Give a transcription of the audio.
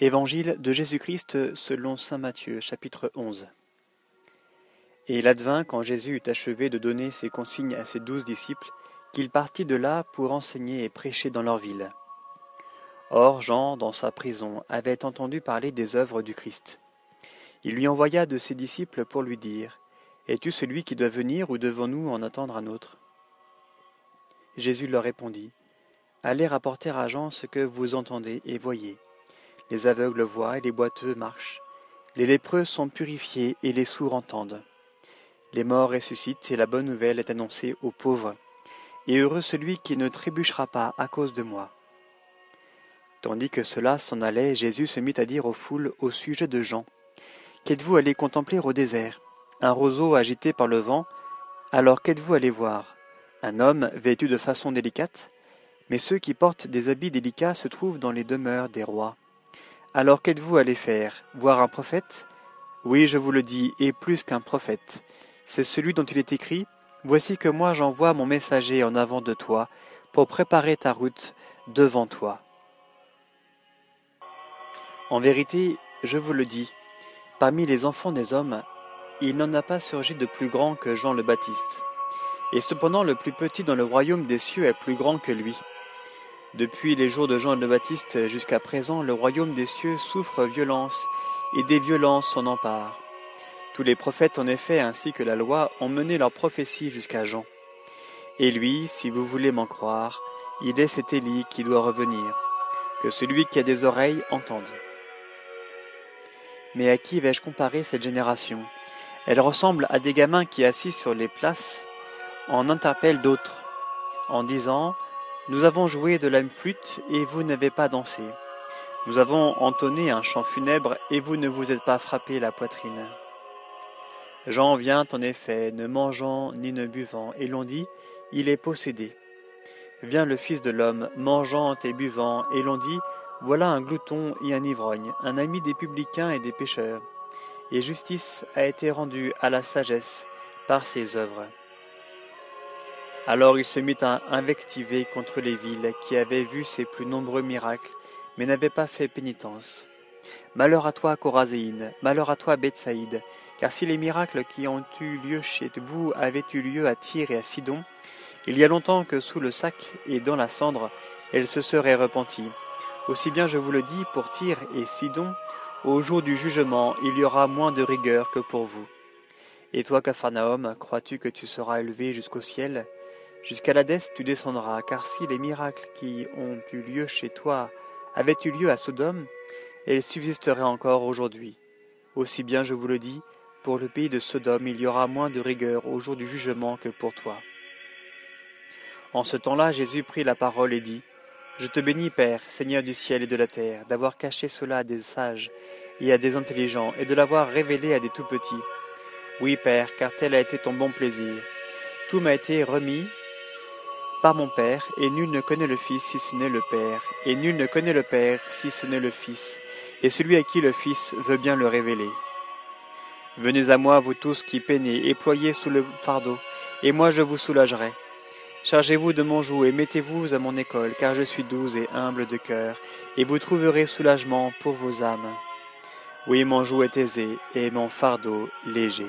Évangile de Jésus-Christ selon Saint Matthieu, chapitre 11. Et il advint, quand Jésus eut achevé de donner ses consignes à ses douze disciples, qu'il partit de là pour enseigner et prêcher dans leur ville. Or Jean, dans sa prison, avait entendu parler des œuvres du Christ. Il lui envoya de ses disciples pour lui dire Es-tu celui qui doit venir ou devons-nous en attendre un autre? Jésus leur répondit Allez rapporter à Jean ce que vous entendez et voyez. Les aveugles voient et les boiteux marchent. Les lépreux sont purifiés et les sourds entendent. Les morts ressuscitent et la bonne nouvelle est annoncée aux pauvres. Et heureux celui qui ne trébuchera pas à cause de moi. Tandis que cela s'en allait, Jésus se mit à dire aux foules au sujet de Jean. Qu'êtes-vous allé contempler au désert? Un roseau agité par le vent? Alors qu'êtes-vous allé voir? Un homme vêtu de façon délicate? Mais ceux qui portent des habits délicats se trouvent dans les demeures des rois. Alors qu'êtes-vous allé faire Voir un prophète Oui, je vous le dis, et plus qu'un prophète. C'est celui dont il est écrit Voici que moi j'envoie mon messager en avant de toi, pour préparer ta route devant toi. En vérité, je vous le dis, parmi les enfants des hommes, il n'en a pas surgi de plus grand que Jean le Baptiste. Et cependant le plus petit dans le royaume des cieux est plus grand que lui. Depuis les jours de Jean le Baptiste jusqu'à présent, le royaume des cieux souffre violence, et des violences s'en emparent. Tous les prophètes, en effet, ainsi que la loi, ont mené leur prophétie jusqu'à Jean. Et lui, si vous voulez m'en croire, il est cet Élie qui doit revenir. Que celui qui a des oreilles entende. Mais à qui vais-je comparer cette génération? Elle ressemble à des gamins qui, assis sur les places, en interpellent d'autres, en disant nous avons joué de la flûte et vous n'avez pas dansé. Nous avons entonné un chant funèbre et vous ne vous êtes pas frappé la poitrine. Jean vient en effet, ne mangeant ni ne buvant, et l'on dit, il est possédé. Vient le Fils de l'homme, mangeant et buvant, et l'on dit, voilà un glouton et un ivrogne, un ami des publicains et des pécheurs. Et justice a été rendue à la sagesse par ses œuvres. Alors il se mit à invectiver contre les villes qui avaient vu ses plus nombreux miracles, mais n'avaient pas fait pénitence. Malheur à toi, Corazéine, malheur à toi, Bethsaïde, car si les miracles qui ont eu lieu chez vous avaient eu lieu à Tyr et à Sidon, il y a longtemps que sous le sac et dans la cendre, elles se seraient repenties. Aussi bien je vous le dis, pour Tyr et Sidon, au jour du jugement, il y aura moins de rigueur que pour vous. Et toi, Capharnaüm, crois-tu que tu seras élevé jusqu'au ciel? Jusqu'à l'Hadès tu descendras, car si les miracles qui ont eu lieu chez toi avaient eu lieu à Sodome, elles subsisteraient encore aujourd'hui. Aussi bien je vous le dis, pour le pays de Sodome il y aura moins de rigueur au jour du jugement que pour toi. En ce temps-là, Jésus prit la parole et dit, Je te bénis, Père, Seigneur du ciel et de la terre, d'avoir caché cela à des sages et à des intelligents, et de l'avoir révélé à des tout petits. Oui, Père, car tel a été ton bon plaisir. Tout m'a été remis par mon Père, et nul ne connaît le Fils si ce n'est le Père, et nul ne connaît le Père si ce n'est le Fils, et celui à qui le Fils veut bien le révéler. Venez à moi, vous tous qui peinez et ployez sous le fardeau, et moi je vous soulagerai. Chargez-vous de mon joug et mettez-vous à mon école, car je suis doux et humble de cœur, et vous trouverez soulagement pour vos âmes. Oui, mon joug est aisé et mon fardeau léger.